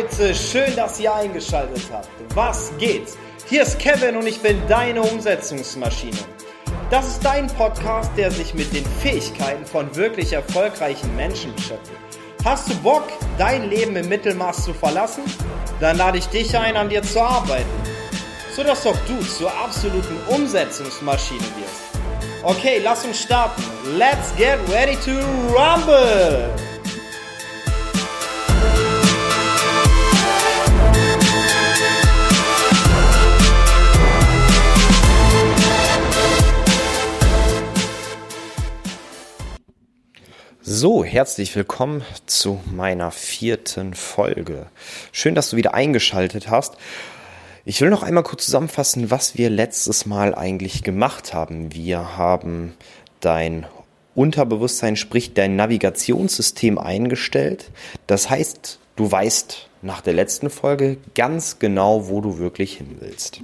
Leute, schön, dass ihr eingeschaltet habt. Was geht? Hier ist Kevin und ich bin deine Umsetzungsmaschine. Das ist dein Podcast, der sich mit den Fähigkeiten von wirklich erfolgreichen Menschen beschäftigt. Hast du Bock, dein Leben im Mittelmaß zu verlassen? Dann lade ich dich ein, an dir zu arbeiten, sodass auch du zur absoluten Umsetzungsmaschine wirst. Okay, lass uns starten. Let's get ready to rumble! So, herzlich willkommen zu meiner vierten Folge. Schön, dass du wieder eingeschaltet hast. Ich will noch einmal kurz zusammenfassen, was wir letztes Mal eigentlich gemacht haben. Wir haben dein Unterbewusstsein, sprich dein Navigationssystem eingestellt. Das heißt, du weißt nach der letzten Folge ganz genau, wo du wirklich hin willst.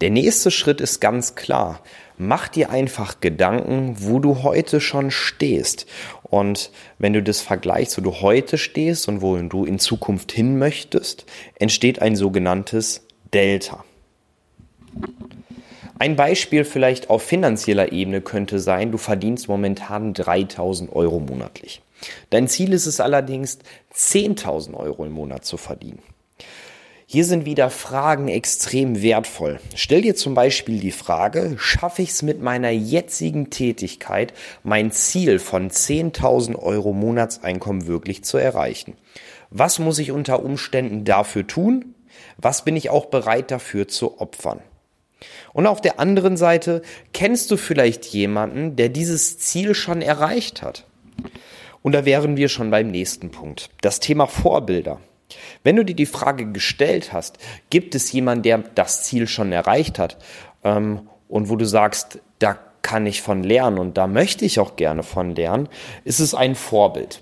Der nächste Schritt ist ganz klar. Mach dir einfach Gedanken, wo du heute schon stehst. Und wenn du das vergleichst, wo du heute stehst und wo du in Zukunft hin möchtest, entsteht ein sogenanntes Delta. Ein Beispiel vielleicht auf finanzieller Ebene könnte sein, du verdienst momentan 3000 Euro monatlich. Dein Ziel ist es allerdings, 10.000 Euro im Monat zu verdienen. Hier sind wieder Fragen extrem wertvoll. Stell dir zum Beispiel die Frage, schaffe ich es mit meiner jetzigen Tätigkeit, mein Ziel von 10.000 Euro Monatseinkommen wirklich zu erreichen? Was muss ich unter Umständen dafür tun? Was bin ich auch bereit dafür zu opfern? Und auf der anderen Seite kennst du vielleicht jemanden, der dieses Ziel schon erreicht hat. Und da wären wir schon beim nächsten Punkt. Das Thema Vorbilder. Wenn du dir die Frage gestellt hast, gibt es jemanden, der das Ziel schon erreicht hat ähm, und wo du sagst, da kann ich von lernen und da möchte ich auch gerne von lernen, ist es ein Vorbild.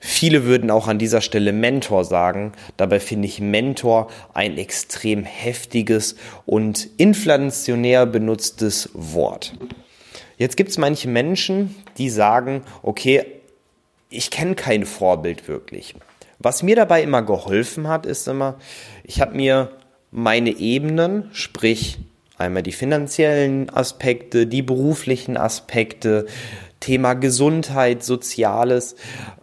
Viele würden auch an dieser Stelle Mentor sagen. Dabei finde ich Mentor ein extrem heftiges und inflationär benutztes Wort. Jetzt gibt es manche Menschen, die sagen, okay, ich kenne kein Vorbild wirklich. Was mir dabei immer geholfen hat, ist immer, ich habe mir meine Ebenen, sprich einmal die finanziellen Aspekte, die beruflichen Aspekte, Thema Gesundheit, Soziales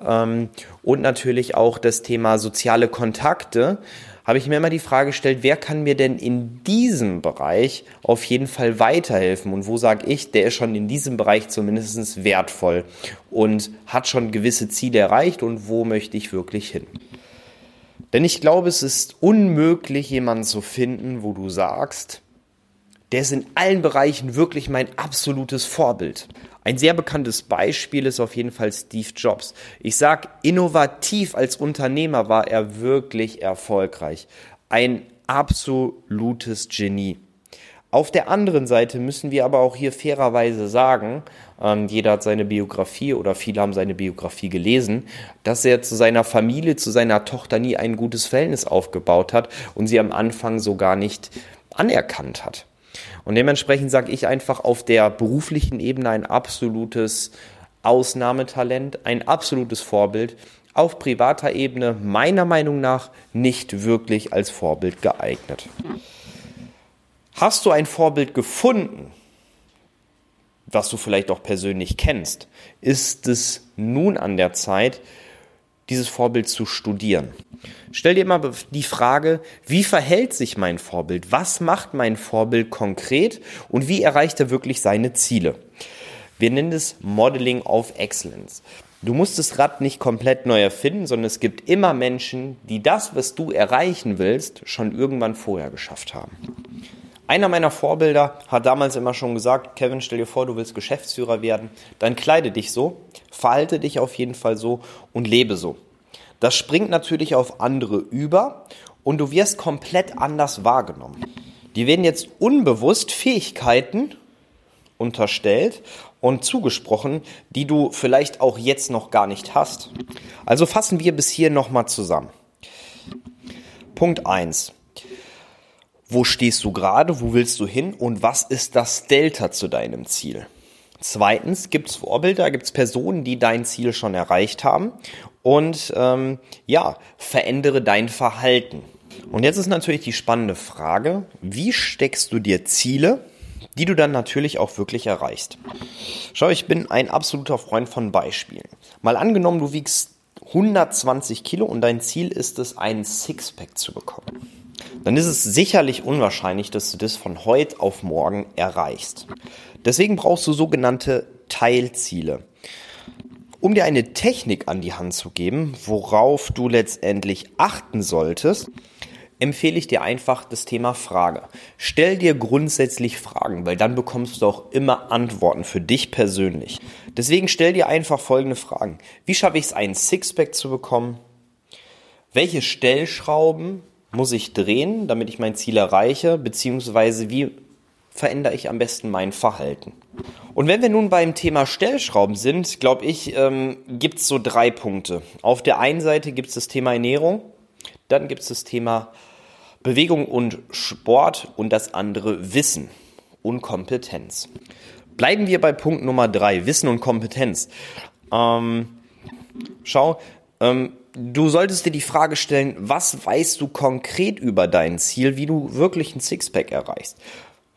ähm, und natürlich auch das Thema soziale Kontakte habe ich mir immer die Frage gestellt, wer kann mir denn in diesem Bereich auf jeden Fall weiterhelfen? Und wo sage ich, der ist schon in diesem Bereich zumindest wertvoll und hat schon gewisse Ziele erreicht und wo möchte ich wirklich hin? Denn ich glaube, es ist unmöglich, jemanden zu finden, wo du sagst, der ist in allen Bereichen wirklich mein absolutes Vorbild. Ein sehr bekanntes Beispiel ist auf jeden Fall Steve Jobs. Ich sag, innovativ als Unternehmer war er wirklich erfolgreich. Ein absolutes Genie. Auf der anderen Seite müssen wir aber auch hier fairerweise sagen, ähm, jeder hat seine Biografie oder viele haben seine Biografie gelesen, dass er zu seiner Familie, zu seiner Tochter nie ein gutes Verhältnis aufgebaut hat und sie am Anfang so gar nicht anerkannt hat. Und dementsprechend sage ich einfach auf der beruflichen Ebene ein absolutes Ausnahmetalent, ein absolutes Vorbild. Auf privater Ebene meiner Meinung nach nicht wirklich als Vorbild geeignet. Hast du ein Vorbild gefunden, was du vielleicht auch persönlich kennst, ist es nun an der Zeit, dieses Vorbild zu studieren. Stell dir immer die Frage, wie verhält sich mein Vorbild? Was macht mein Vorbild konkret und wie erreicht er wirklich seine Ziele? Wir nennen es Modeling of Excellence. Du musst das Rad nicht komplett neu erfinden, sondern es gibt immer Menschen, die das, was du erreichen willst, schon irgendwann vorher geschafft haben. Einer meiner Vorbilder hat damals immer schon gesagt, Kevin, stell dir vor, du willst Geschäftsführer werden, dann kleide dich so, verhalte dich auf jeden Fall so und lebe so. Das springt natürlich auf andere über und du wirst komplett anders wahrgenommen. Die werden jetzt unbewusst Fähigkeiten unterstellt und zugesprochen, die du vielleicht auch jetzt noch gar nicht hast. Also fassen wir bis hier nochmal zusammen. Punkt eins: Wo stehst du gerade? Wo willst du hin? Und was ist das Delta zu deinem Ziel? Zweitens gibt es Vorbilder, gibt es Personen, die dein Ziel schon erreicht haben. Und ähm, ja, verändere dein Verhalten. Und jetzt ist natürlich die spannende Frage, wie steckst du dir Ziele, die du dann natürlich auch wirklich erreichst? Schau, ich bin ein absoluter Freund von Beispielen. Mal angenommen, du wiegst 120 Kilo und dein Ziel ist es, einen Sixpack zu bekommen. Dann ist es sicherlich unwahrscheinlich, dass du das von heute auf morgen erreichst. Deswegen brauchst du sogenannte Teilziele. Um dir eine Technik an die Hand zu geben, worauf du letztendlich achten solltest, empfehle ich dir einfach das Thema Frage. Stell dir grundsätzlich Fragen, weil dann bekommst du auch immer Antworten für dich persönlich. Deswegen stell dir einfach folgende Fragen. Wie schaffe ich es, einen Sixpack zu bekommen? Welche Stellschrauben muss ich drehen, damit ich mein Ziel erreiche? Beziehungsweise wie verändere ich am besten mein Verhalten? Und wenn wir nun beim Thema Stellschrauben sind, glaube ich, ähm, gibt es so drei Punkte. Auf der einen Seite gibt es das Thema Ernährung, dann gibt es das Thema Bewegung und Sport und das andere Wissen und Kompetenz. Bleiben wir bei Punkt Nummer drei, Wissen und Kompetenz. Ähm, schau, ähm, du solltest dir die Frage stellen, was weißt du konkret über dein Ziel, wie du wirklich ein Sixpack erreichst?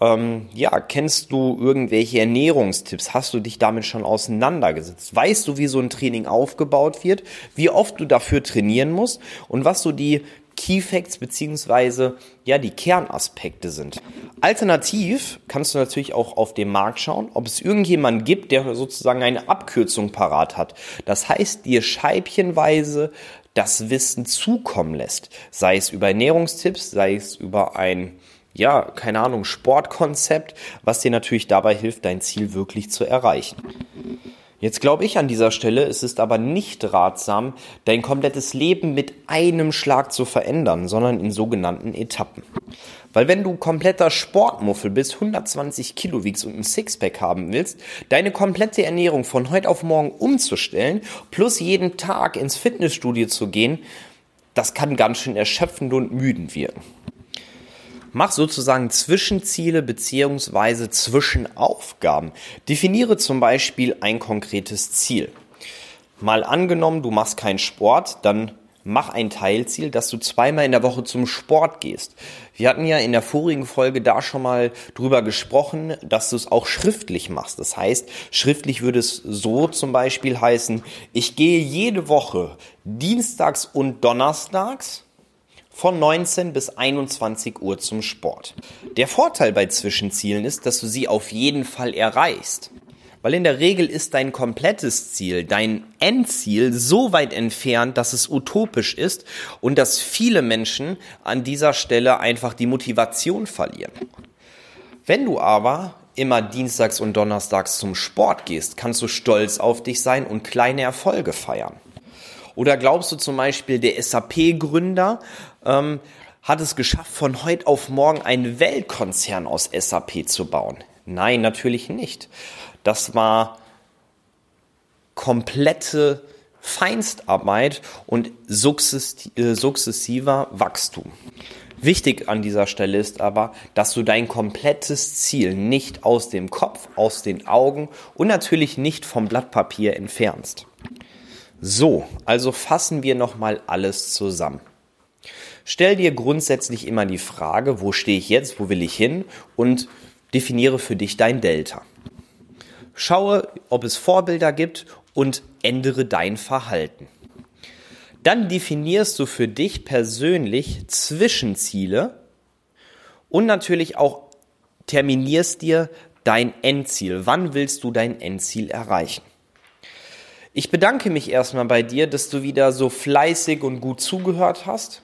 Ähm, ja, kennst du irgendwelche Ernährungstipps? Hast du dich damit schon auseinandergesetzt? Weißt du, wie so ein Training aufgebaut wird? Wie oft du dafür trainieren musst? Und was so die Key Facts beziehungsweise ja die Kernaspekte sind. Alternativ kannst du natürlich auch auf dem Markt schauen, ob es irgendjemanden gibt, der sozusagen eine Abkürzung parat hat. Das heißt, dir scheibchenweise das Wissen zukommen lässt, sei es über Ernährungstipps, sei es über ein ja, keine Ahnung, Sportkonzept, was dir natürlich dabei hilft, dein Ziel wirklich zu erreichen. Jetzt glaube ich an dieser Stelle, es ist aber nicht ratsam, dein komplettes Leben mit einem Schlag zu verändern, sondern in sogenannten Etappen. Weil wenn du kompletter Sportmuffel bist, 120 Kilo wiegst und ein Sixpack haben willst, deine komplette Ernährung von heute auf morgen umzustellen, plus jeden Tag ins Fitnessstudio zu gehen, das kann ganz schön erschöpfend und müden wirken. Mach sozusagen Zwischenziele beziehungsweise Zwischenaufgaben. Definiere zum Beispiel ein konkretes Ziel. Mal angenommen, du machst keinen Sport, dann mach ein Teilziel, dass du zweimal in der Woche zum Sport gehst. Wir hatten ja in der vorigen Folge da schon mal drüber gesprochen, dass du es auch schriftlich machst. Das heißt, schriftlich würde es so zum Beispiel heißen, ich gehe jede Woche dienstags und donnerstags von 19 bis 21 Uhr zum Sport. Der Vorteil bei Zwischenzielen ist, dass du sie auf jeden Fall erreichst. Weil in der Regel ist dein komplettes Ziel, dein Endziel so weit entfernt, dass es utopisch ist und dass viele Menschen an dieser Stelle einfach die Motivation verlieren. Wenn du aber immer dienstags und donnerstags zum Sport gehst, kannst du stolz auf dich sein und kleine Erfolge feiern. Oder glaubst du zum Beispiel, der SAP-Gründer ähm, hat es geschafft, von heute auf morgen einen Weltkonzern aus SAP zu bauen? Nein, natürlich nicht. Das war komplette Feinstarbeit und äh, sukzessiver Wachstum. Wichtig an dieser Stelle ist aber, dass du dein komplettes Ziel nicht aus dem Kopf, aus den Augen und natürlich nicht vom Blatt Papier entfernst. So, also fassen wir nochmal alles zusammen. Stell dir grundsätzlich immer die Frage, wo stehe ich jetzt, wo will ich hin und definiere für dich dein Delta. Schaue, ob es Vorbilder gibt und ändere dein Verhalten. Dann definierst du für dich persönlich Zwischenziele und natürlich auch terminierst dir dein Endziel. Wann willst du dein Endziel erreichen? Ich bedanke mich erstmal bei dir, dass du wieder so fleißig und gut zugehört hast.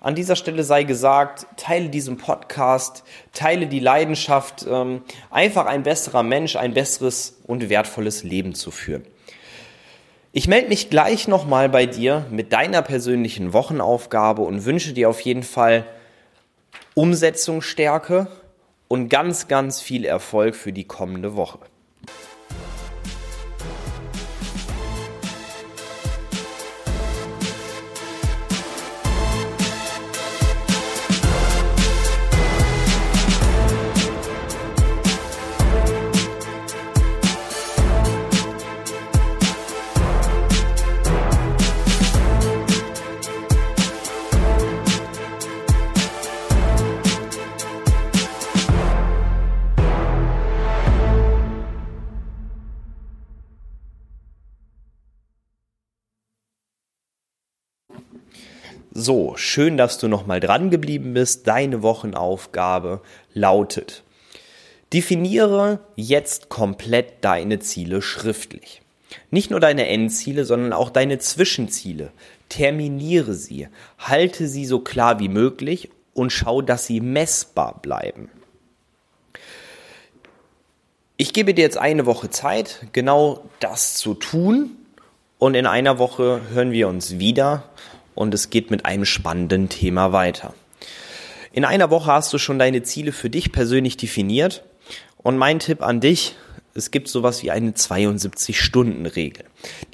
An dieser Stelle sei gesagt, teile diesen Podcast, teile die Leidenschaft, ähm, einfach ein besserer Mensch, ein besseres und wertvolles Leben zu führen. Ich melde mich gleich nochmal bei dir mit deiner persönlichen Wochenaufgabe und wünsche dir auf jeden Fall Umsetzungsstärke und ganz, ganz viel Erfolg für die kommende Woche. So, schön, dass du nochmal dran geblieben bist. Deine Wochenaufgabe lautet, definiere jetzt komplett deine Ziele schriftlich. Nicht nur deine Endziele, sondern auch deine Zwischenziele. Terminiere sie, halte sie so klar wie möglich und schau, dass sie messbar bleiben. Ich gebe dir jetzt eine Woche Zeit, genau das zu tun. Und in einer Woche hören wir uns wieder und es geht mit einem spannenden Thema weiter. In einer Woche hast du schon deine Ziele für dich persönlich definiert. Und mein Tipp an dich, es gibt sowas wie eine 72-Stunden-Regel.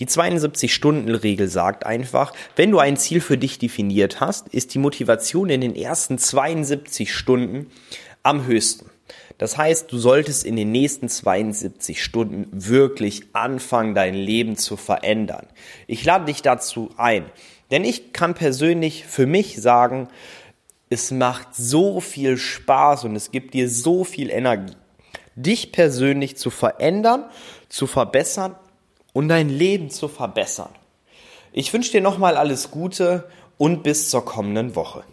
Die 72-Stunden-Regel sagt einfach, wenn du ein Ziel für dich definiert hast, ist die Motivation in den ersten 72 Stunden am höchsten. Das heißt, du solltest in den nächsten 72 Stunden wirklich anfangen, dein Leben zu verändern. Ich lade dich dazu ein, denn ich kann persönlich für mich sagen, es macht so viel Spaß und es gibt dir so viel Energie, dich persönlich zu verändern, zu verbessern und dein Leben zu verbessern. Ich wünsche dir nochmal alles Gute und bis zur kommenden Woche.